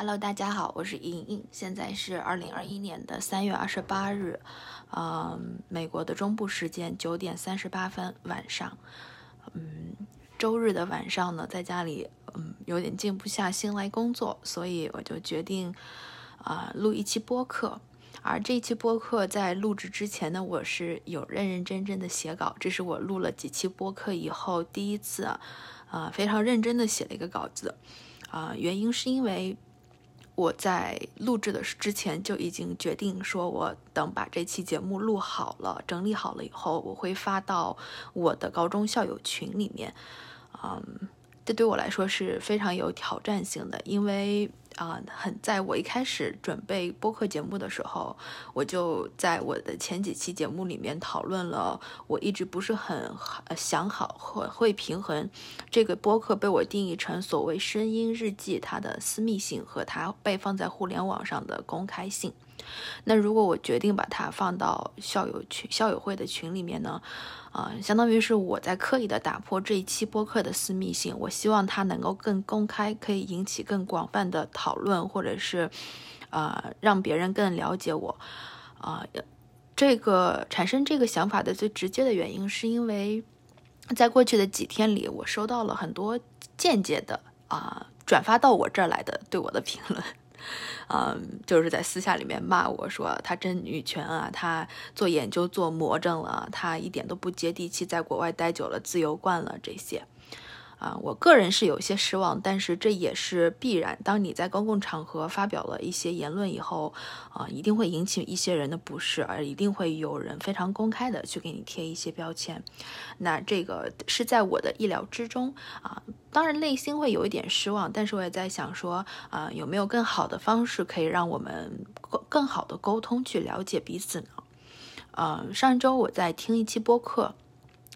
Hello，大家好，我是莹莹，现在是二零二一年的三月二十八日，嗯，美国的中部时间九点三十八分晚上，嗯，周日的晚上呢，在家里，嗯，有点静不下心来工作，所以我就决定，啊，录一期播客。而这一期播客在录制之前呢，我是有认认真真的写稿，这是我录了几期播客以后第一次，啊，非常认真的写了一个稿子，啊，原因是因为。我在录制的之前就已经决定说，我等把这期节目录好了、整理好了以后，我会发到我的高中校友群里面。嗯，这对我来说是非常有挑战性的，因为。啊，很在我一开始准备播客节目的时候，我就在我的前几期节目里面讨论了，我一直不是很想好会会平衡这个播客被我定义成所谓声音日记它的私密性和它被放在互联网上的公开性。那如果我决定把它放到校友群、校友会的群里面呢？啊，相当于是我在刻意的打破这一期播客的私密性。我希望它能够更公开，可以引起更广泛的讨论，或者是，呃，让别人更了解我。啊，这个产生这个想法的最直接的原因，是因为在过去的几天里，我收到了很多间接的啊转发到我这儿来的对我的评论。嗯，就是在私下里面骂我说他真女权啊，他做研究做魔怔了，他一点都不接地气，在国外待久了自由惯了这些。啊，我个人是有些失望，但是这也是必然。当你在公共场合发表了一些言论以后，啊，一定会引起一些人的不适，而一定会有人非常公开的去给你贴一些标签。那这个是在我的意料之中啊，当然内心会有一点失望，但是我也在想说，啊，有没有更好的方式可以让我们更更好的沟通，去了解彼此呢？呃，上周我在听一期播客。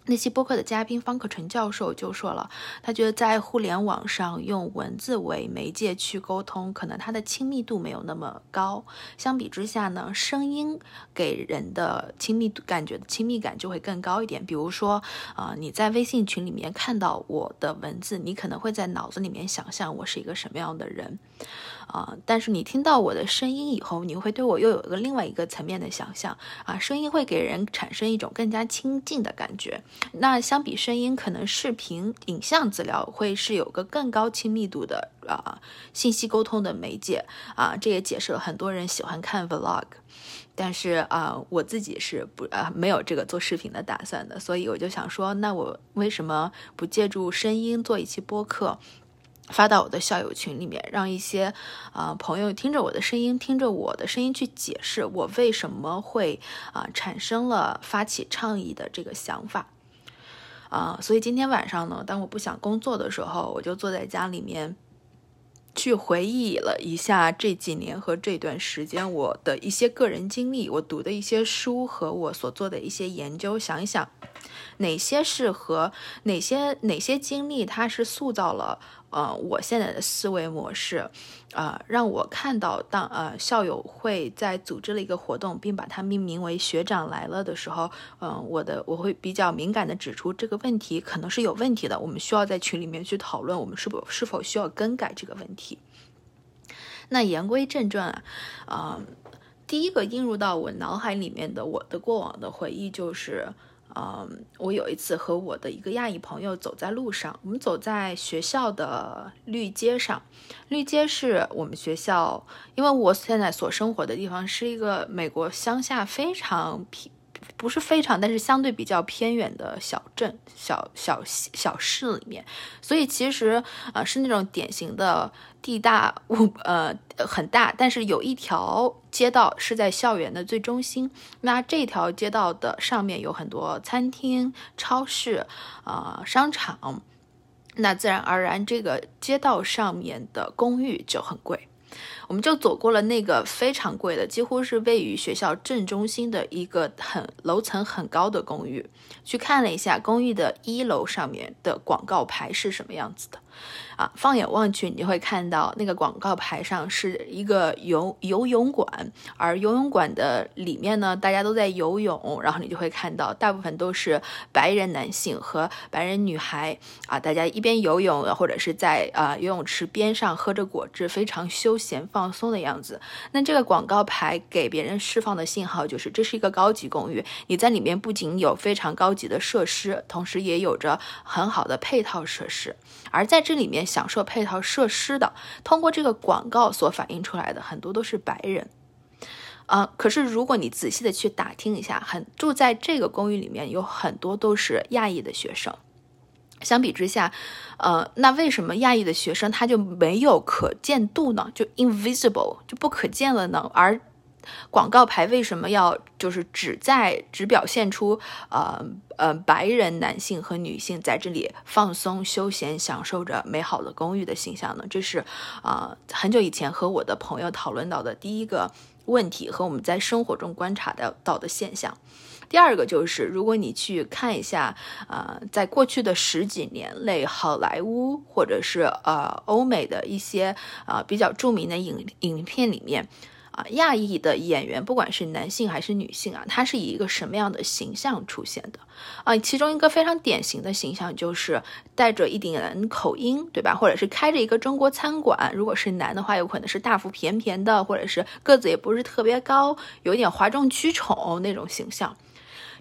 那期播客的嘉宾方可成教授就说了，他觉得在互联网上用文字为媒介去沟通，可能它的亲密度没有那么高。相比之下呢，声音给人的亲密度感觉亲密感就会更高一点。比如说，啊，你在微信群里面看到我的文字，你可能会在脑子里面想象我是一个什么样的人。啊！但是你听到我的声音以后，你会对我又有一个另外一个层面的想象啊！声音会给人产生一种更加亲近的感觉。那相比声音，可能视频、影像资料会是有个更高亲密度的啊信息沟通的媒介啊！这也解释了很多人喜欢看 vlog，但是啊，我自己是不啊没有这个做视频的打算的，所以我就想说，那我为什么不借助声音做一期播客？发到我的校友群里面，让一些啊朋友听着我的声音，听着我的声音去解释我为什么会啊产生了发起倡议的这个想法啊。所以今天晚上呢，当我不想工作的时候，我就坐在家里面去回忆了一下这几年和这段时间我的一些个人经历，我读的一些书和我所做的一些研究，想一想哪些是和哪些哪些经历它是塑造了。呃，我现在的思维模式，啊，让我看到当呃校友会在组织了一个活动，并把它命名为“学长来了”的时候，嗯，我的我会比较敏感的指出这个问题可能是有问题的，我们需要在群里面去讨论，我们是否是否需要更改这个问题。那言归正传啊，啊，第一个映入到我脑海里面的我的过往的回忆就是。嗯，我有一次和我的一个亚裔朋友走在路上，我们走在学校的绿街上。绿街是我们学校，因为我现在所生活的地方是一个美国乡下非常平。不是非常，但是相对比较偏远的小镇、小小小市里面，所以其实啊是那种典型的地大物呃很大，但是有一条街道是在校园的最中心。那这条街道的上面有很多餐厅、超市啊、商场，那自然而然这个街道上面的公寓就很贵。我们就走过了那个非常贵的，几乎是位于学校正中心的一个很楼层很高的公寓，去看了一下公寓的一楼上面的广告牌是什么样子的。啊，放眼望去，你就会看到那个广告牌上是一个游游泳馆，而游泳馆的里面呢，大家都在游泳，然后你就会看到大部分都是白人男性和白人女孩啊，大家一边游泳或者是在啊游泳池边上喝着果汁，非常休闲放松的样子。那这个广告牌给别人释放的信号就是，这是一个高级公寓，你在里面不仅有非常高级的设施，同时也有着很好的配套设施。而在这里面享受配套设施的，通过这个广告所反映出来的很多都是白人，啊，可是如果你仔细的去打听一下，很住在这个公寓里面有很多都是亚裔的学生。相比之下，呃，那为什么亚裔的学生他就没有可见度呢？就 invisible 就不可见了呢？而广告牌为什么要就是只在只表现出呃呃白人男性和女性在这里放松休闲享受着美好的公寓的形象呢？这是啊很久以前和我的朋友讨论到的第一个问题和我们在生活中观察到到的现象。第二个就是，如果你去看一下，呃，在过去的十几年内，好莱坞或者是呃欧美的一些啊比较著名的影影片里面。啊，亚裔的演员，不管是男性还是女性啊，他是以一个什么样的形象出现的？啊，其中一个非常典型的形象就是带着一点口音，对吧？或者是开着一个中国餐馆。如果是男的话，有可能是大腹便便的，或者是个子也不是特别高，有点哗众取宠那种形象。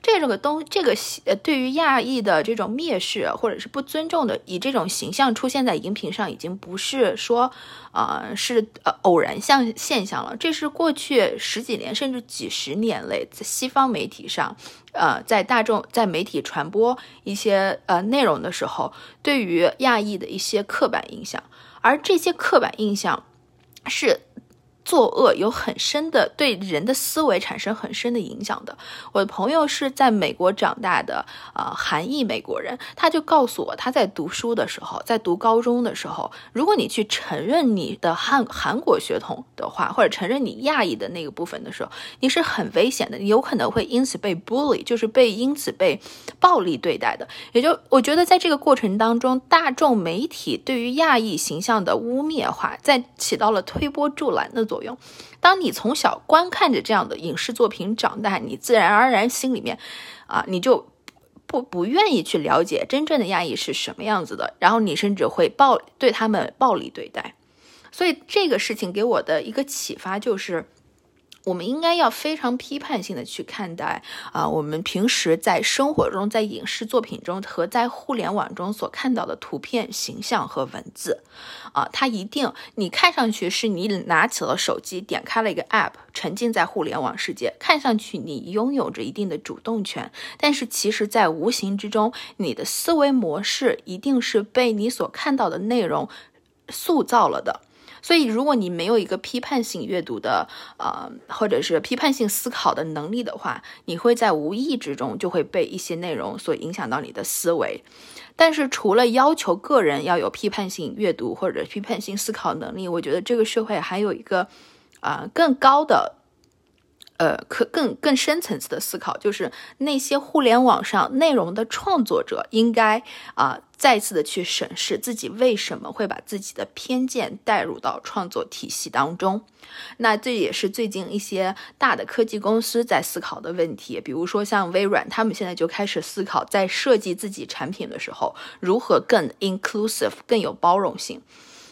这种个东，这个呃，对于亚裔的这种蔑视或者是不尊重的，以这种形象出现在荧屏上，已经不是说，呃，是呃偶然象现象了。这是过去十几年甚至几十年来在西方媒体上，呃，在大众在媒体传播一些呃内容的时候，对于亚裔的一些刻板印象，而这些刻板印象是。作恶有很深的对人的思维产生很深的影响的。我的朋友是在美国长大的，呃，韩裔美国人，他就告诉我，他在读书的时候，在读高中的时候，如果你去承认你的韩韩国血统的话，或者承认你亚裔的那个部分的时候，你是很危险的，你有可能会因此被 bully，就是被因此被暴力对待的。也就我觉得在这个过程当中，大众媒体对于亚裔形象的污蔑化，在起到了推波助澜的。作用，当你从小观看着这样的影视作品长大，你自然而然心里面，啊，你就不不愿意去了解真正的亚裔是什么样子的，然后你甚至会暴对他们暴力对待。所以这个事情给我的一个启发就是。我们应该要非常批判性的去看待啊，我们平时在生活中、在影视作品中和在互联网中所看到的图片、形象和文字，啊，它一定你看上去是你拿起了手机，点开了一个 app，沉浸在互联网世界，看上去你拥有着一定的主动权，但是其实，在无形之中，你的思维模式一定是被你所看到的内容塑造了的。所以，如果你没有一个批判性阅读的，呃，或者是批判性思考的能力的话，你会在无意之中就会被一些内容所影响到你的思维。但是，除了要求个人要有批判性阅读或者批判性思考能力，我觉得这个社会还有一个，啊，更高的。呃，可更更深层次的思考，就是那些互联网上内容的创作者应该啊，再次的去审视自己为什么会把自己的偏见带入到创作体系当中。那这也是最近一些大的科技公司在思考的问题，比如说像微软，他们现在就开始思考，在设计自己产品的时候，如何更 inclusive，更有包容性。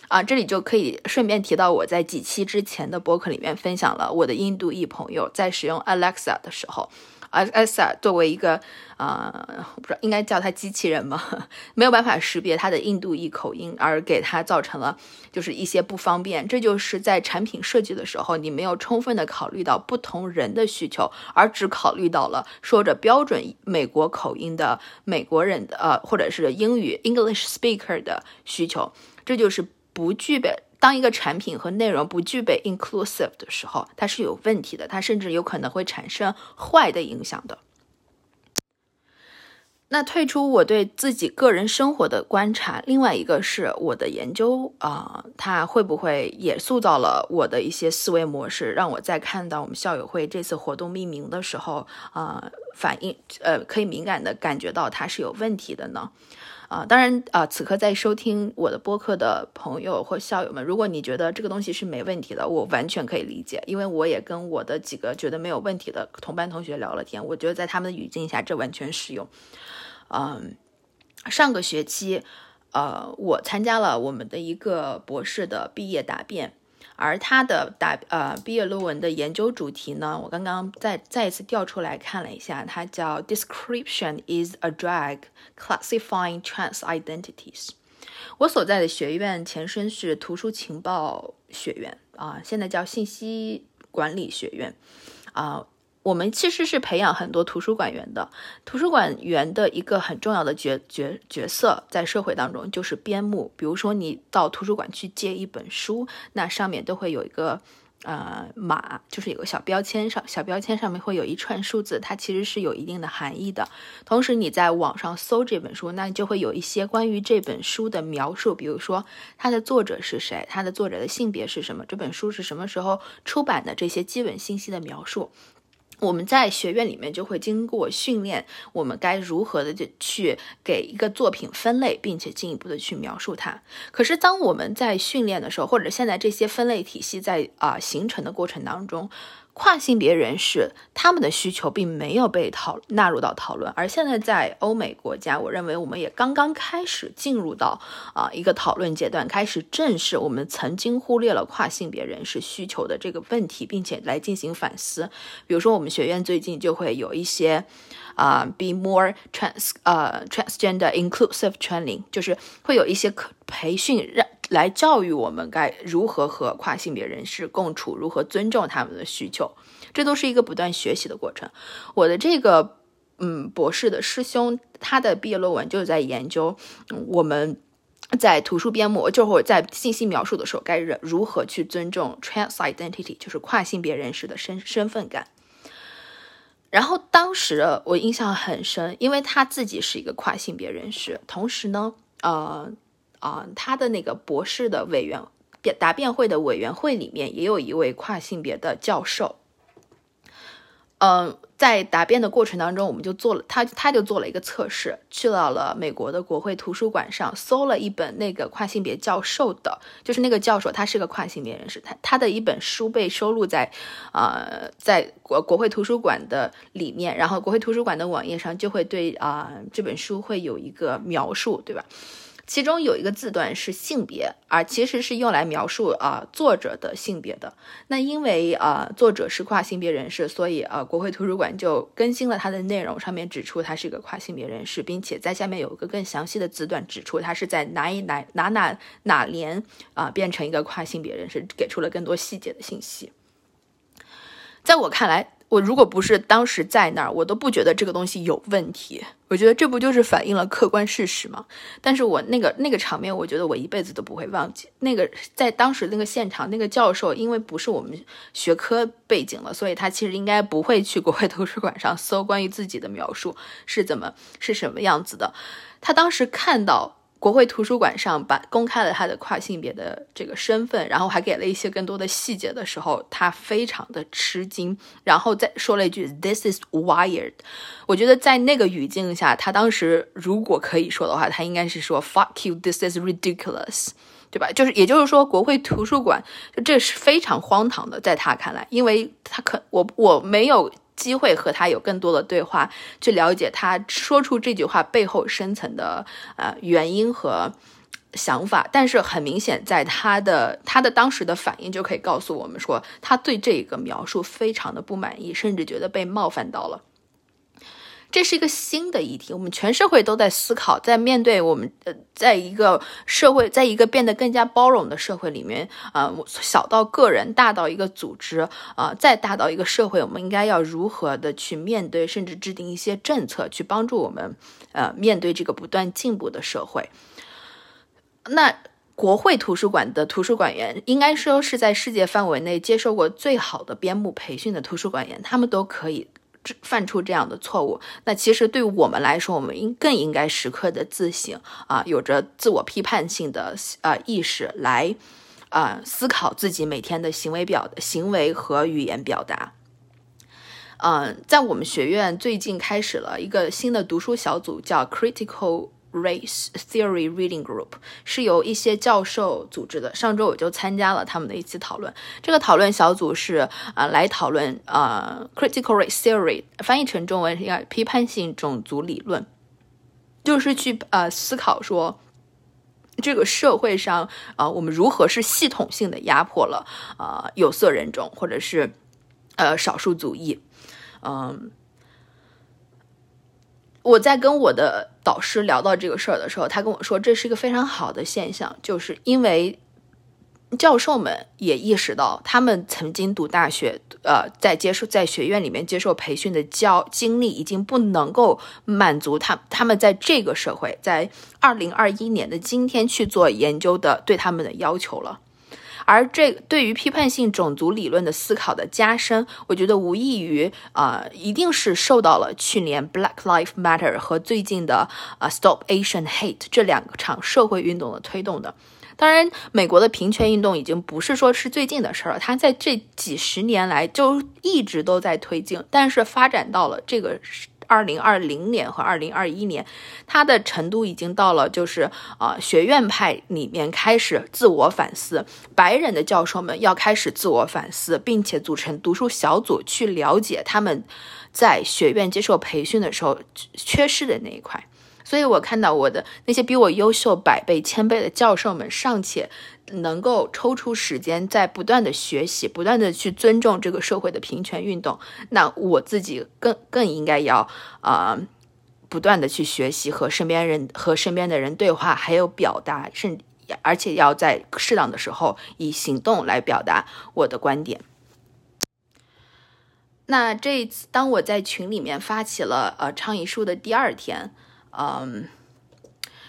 啊，这里就可以顺便提到，我在几期之前的播客里面分享了我的印度裔朋友在使用 Alexa 的时候，Alexa 作为一个啊，我不知道应该叫它机器人吗？没有办法识别它的印度裔口音，而给它造成了就是一些不方便。这就是在产品设计的时候，你没有充分的考虑到不同人的需求，而只考虑到了说着标准美国口音的美国人的呃，或者是英语 English speaker 的需求，这就是。不具备，当一个产品和内容不具备 inclusive 的时候，它是有问题的，它甚至有可能会产生坏的影响的。那退出我对自己个人生活的观察，另外一个是我的研究啊，它会不会也塑造了我的一些思维模式，让我在看到我们校友会这次活动命名的时候啊，反应呃可以敏感的感觉到它是有问题的呢？啊，当然啊，此刻在收听我的播客的朋友或校友们，如果你觉得这个东西是没问题的，我完全可以理解，因为我也跟我的几个觉得没有问题的同班同学聊了天，我觉得在他们的语境下，这完全适用。嗯，上个学期，呃，我参加了我们的一个博士的毕业答辩。而他的答呃毕业论文的研究主题呢，我刚刚再再一次调出来看了一下，它叫 Description is a drag classifying trans identities。我所在的学院前身是图书情报学院啊，现在叫信息管理学院啊。我们其实是培养很多图书馆员的。图书馆员的一个很重要的角角角色，在社会当中就是编目。比如说，你到图书馆去借一本书，那上面都会有一个呃码，就是有个小标签上，小标签上面会有一串数字，它其实是有一定的含义的。同时，你在网上搜这本书，那就会有一些关于这本书的描述，比如说它的作者是谁，它的作者的性别是什么，这本书是什么时候出版的，这些基本信息的描述。我们在学院里面就会经过训练，我们该如何的去给一个作品分类，并且进一步的去描述它。可是当我们在训练的时候，或者现在这些分类体系在啊形成的过程当中。跨性别人士他们的需求并没有被讨纳入到讨论，而现在在欧美国家，我认为我们也刚刚开始进入到啊一个讨论阶段，开始正视我们曾经忽略了跨性别人士需求的这个问题，并且来进行反思。比如说，我们学院最近就会有一些啊，be more trans 呃 transgender inclusive training，就是会有一些可培训让。来教育我们该如何和跨性别人士共处，如何尊重他们的需求，这都是一个不断学习的过程。我的这个嗯博士的师兄，他的毕业论文就是在研究我们在图书编目，就是在信息描述的时候该如何去尊重 trans identity，就是跨性别人士的身身份感。然后当时我印象很深，因为他自己是一个跨性别人士，同时呢，呃。啊，他的那个博士的委员辩答辩会的委员会里面也有一位跨性别的教授。嗯，在答辩的过程当中，我们就做了他他就做了一个测试，去到了美国的国会图书馆上搜了一本那个跨性别教授的，就是那个教授他是个跨性别人士，他他的一本书被收录在呃在国国会图书馆的里面，然后国会图书馆的网页上就会对啊这本书会有一个描述，对吧？其中有一个字段是性别，而其实是用来描述啊作者的性别的。那因为啊作者是跨性别人士，所以啊国会图书馆就更新了他的内容，上面指出他是一个跨性别人士，并且在下面有一个更详细的字段指出他是在哪一哪哪哪哪年啊变成一个跨性别人士，给出了更多细节的信息。在我看来。我如果不是当时在那儿，我都不觉得这个东西有问题。我觉得这不就是反映了客观事实吗？但是我那个那个场面，我觉得我一辈子都不会忘记。那个在当时那个现场，那个教授因为不是我们学科背景了，所以他其实应该不会去国会 图书馆上搜关于自己的描述是怎么是什么样子的。他当时看到。国会图书馆上把公开了他的跨性别的这个身份，然后还给了一些更多的细节的时候，他非常的吃惊，然后再说了一句 “This is wired”。我觉得在那个语境下，他当时如果可以说的话，他应该是说 “Fuck you, this is ridiculous”，对吧？就是也就是说，国会图书馆就这是非常荒唐的，在他看来，因为他可我我没有。机会和他有更多的对话，去了解他说出这句话背后深层的呃原因和想法。但是很明显，在他的他的当时的反应就可以告诉我们说，他对这个描述非常的不满意，甚至觉得被冒犯到了。这是一个新的议题，我们全社会都在思考，在面对我们呃，在一个社会，在一个变得更加包容的社会里面，啊，小到个人，大到一个组织，啊，再大到一个社会，我们应该要如何的去面对，甚至制定一些政策，去帮助我们，呃，面对这个不断进步的社会。那国会图书馆的图书馆员，应该说是在世界范围内接受过最好的编目培训的图书馆员，他们都可以。犯出这样的错误，那其实对我们来说，我们应更应该时刻的自省啊，有着自我批判性的呃意识来啊思考自己每天的行为表行为和语言表达。嗯，在我们学院最近开始了一个新的读书小组，叫 Critical Race Theory Reading Group 是由一些教授组织的。上周我就参加了他们的一次讨论。这个讨论小组是啊，来讨论啊，Critical Race Theory，翻译成中文应该批判性种族理论，就是去呃思考说，这个社会上啊，我们如何是系统性的压迫了啊有色人种或者是呃少数族裔，嗯。我在跟我的导师聊到这个事儿的时候，他跟我说，这是一个非常好的现象，就是因为教授们也意识到，他们曾经读大学，呃，在接受在学院里面接受培训的教经历，已经不能够满足他他们在这个社会，在二零二一年的今天去做研究的对他们的要求了。而这对于批判性种族理论的思考的加深，我觉得无异于啊，一定是受到了去年 Black Lives Matter 和最近的啊 Stop Asian Hate 这两场社会运动的推动的。当然，美国的平权运动已经不是说是最近的事儿了，它在这几十年来就一直都在推进，但是发展到了这个。二零二零年和二零二一年，他的程度已经到了，就是啊，学院派里面开始自我反思，白人的教授们要开始自我反思，并且组成读书小组去了解他们在学院接受培训的时候缺失的那一块。所以我看到我的那些比我优秀百倍、千倍的教授们尚且。能够抽出时间在不断的学习，不断的去尊重这个社会的平权运动，那我自己更更应该要啊，不断的去学习和身边人和身边的人对话，还有表达，甚而且要在适当的时候以行动来表达我的观点。那这一次，当我在群里面发起了呃倡议书的第二天，嗯。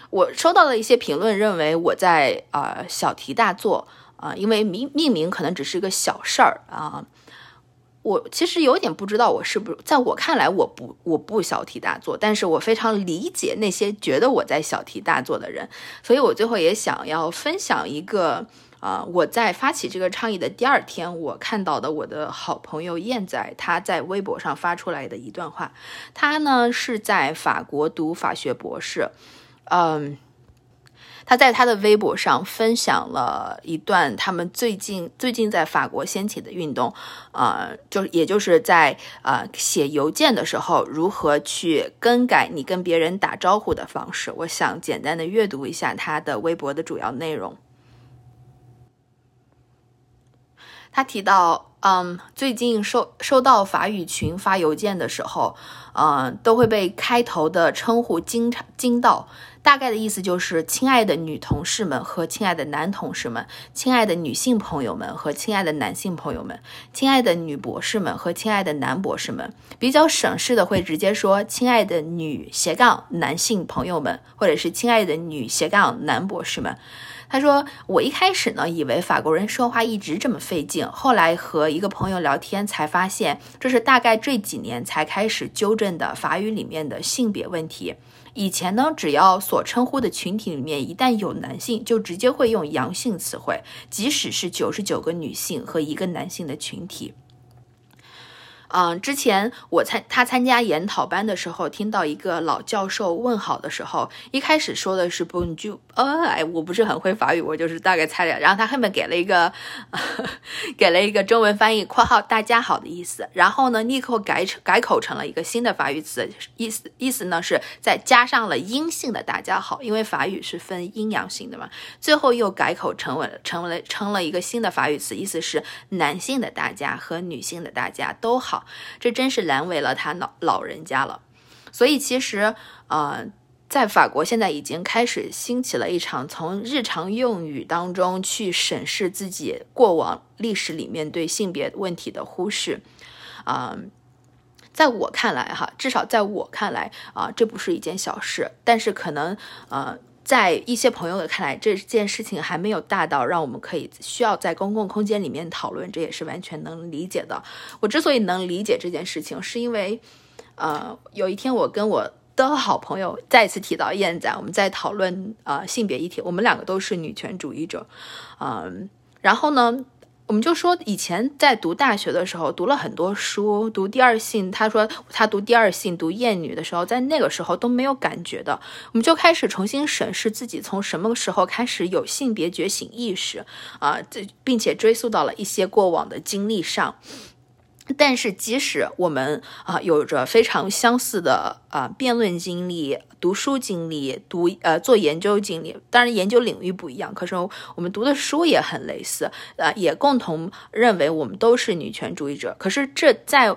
我收到了一些评论，认为我在啊小题大做啊，因为命命名可能只是一个小事儿啊。我其实有点不知道我是不是，在我看来我不我不小题大做，但是我非常理解那些觉得我在小题大做的人，所以我最后也想要分享一个啊，我在发起这个倡议的第二天，我看到的我的好朋友燕仔他在微博上发出来的一段话，他呢是在法国读法学博士。嗯，他在他的微博上分享了一段他们最近最近在法国掀起的运动，呃，就也就是在呃写邮件的时候如何去更改你跟别人打招呼的方式。我想简单的阅读一下他的微博的主要内容。他提到，嗯，最近收收到法语群发邮件的时候，嗯，都会被开头的称呼惊惊到。大概的意思就是，亲爱的女同事们和亲爱的男同事们，亲爱的女性朋友们和亲爱的男性朋友们，亲爱的女博士们和亲爱的男博士们，比较省事的会直接说亲爱的女斜杠男性朋友们，或者是亲爱的女斜杠男博士们。他说：“我一开始呢，以为法国人说话一直这么费劲，后来和一个朋友聊天才发现，这是大概这几年才开始纠正的法语里面的性别问题。”以前呢，只要所称呼的群体里面一旦有男性，就直接会用阳性词汇，即使是九十九个女性和一个男性的群体。嗯，之前我参他参加研讨班的时候，听到一个老教授问好的时候，一开始说的是 Bonjour，哎，我不是很会法语，我就是大概猜了。然后他后面给了一个 给了一个中文翻译（括号大家好）的意思，然后呢立刻改成改口成了一个新的法语词，意思意思呢是再加上了阴性的大家好，因为法语是分阴阳性的嘛。最后又改口成为成为了成了一个新的法语词，意思是男性的大家和女性的大家都好。这真是难为了他老老人家了，所以其实，呃，在法国现在已经开始兴起了一场从日常用语当中去审视自己过往历史里面对性别问题的忽视，啊，在我看来哈，至少在我看来啊，这不是一件小事，但是可能，呃。在一些朋友的看来，这件事情还没有大到让我们可以需要在公共空间里面讨论，这也是完全能理解的。我之所以能理解这件事情，是因为，呃，有一天我跟我的好朋友再次提到燕仔，我们在讨论呃性别议题，我们两个都是女权主义者，嗯，然后呢。我们就说以前在读大学的时候读了很多书，读第二性，他说他读第二性、读厌女的时候，在那个时候都没有感觉的，我们就开始重新审视自己从什么时候开始有性别觉醒意识啊，这并且追溯到了一些过往的经历上。但是，即使我们啊有着非常相似的啊辩论经历、读书经历、读呃做研究经历，当然研究领域不一样，可是我们读的书也很类似，呃，也共同认为我们都是女权主义者。可是这在，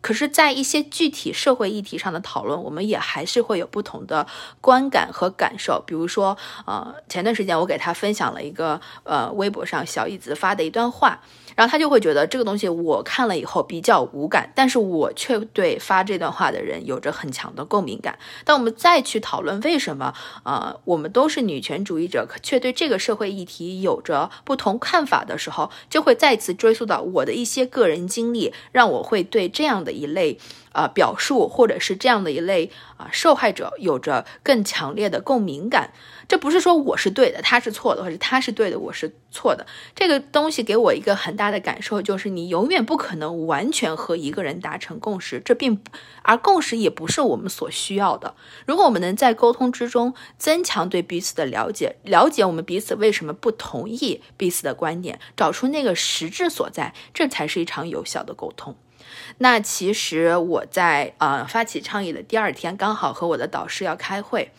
可是，在一些具体社会议题上的讨论，我们也还是会有不同的观感和感受。比如说，呃，前段时间我给他分享了一个呃微博上小椅子发的一段话。然后他就会觉得这个东西我看了以后比较无感，但是我却对发这段话的人有着很强的共鸣感。当我们再去讨论为什么，呃，我们都是女权主义者，却对这个社会议题有着不同看法的时候，就会再次追溯到我的一些个人经历，让我会对这样的一类。啊，表述或者是这样的一类啊，受害者有着更强烈的共鸣感。这不是说我是对的，他是错的，或者他是对的，我是错的。这个东西给我一个很大的感受，就是你永远不可能完全和一个人达成共识，这并不而共识也不是我们所需要的。如果我们能在沟通之中增强对彼此的了解，了解我们彼此为什么不同意彼此的观点，找出那个实质所在，这才是一场有效的沟通。那其实我在呃发起倡议的第二天，刚好和我的导师要开会，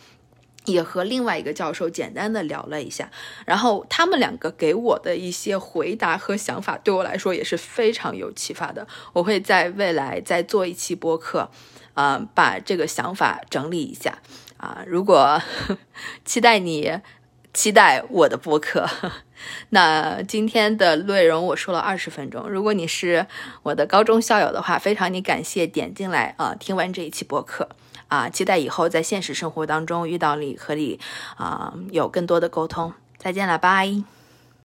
也和另外一个教授简单的聊了一下，然后他们两个给我的一些回答和想法，对我来说也是非常有启发的。我会在未来再做一期播客，啊，把这个想法整理一下啊。如果 期待你。期待我的播客。那今天的内容我说了二十分钟。如果你是我的高中校友的话，非常你感谢点进来啊，听完这一期播客啊，期待以后在现实生活当中遇到你和你啊有更多的沟通。再见了，拜。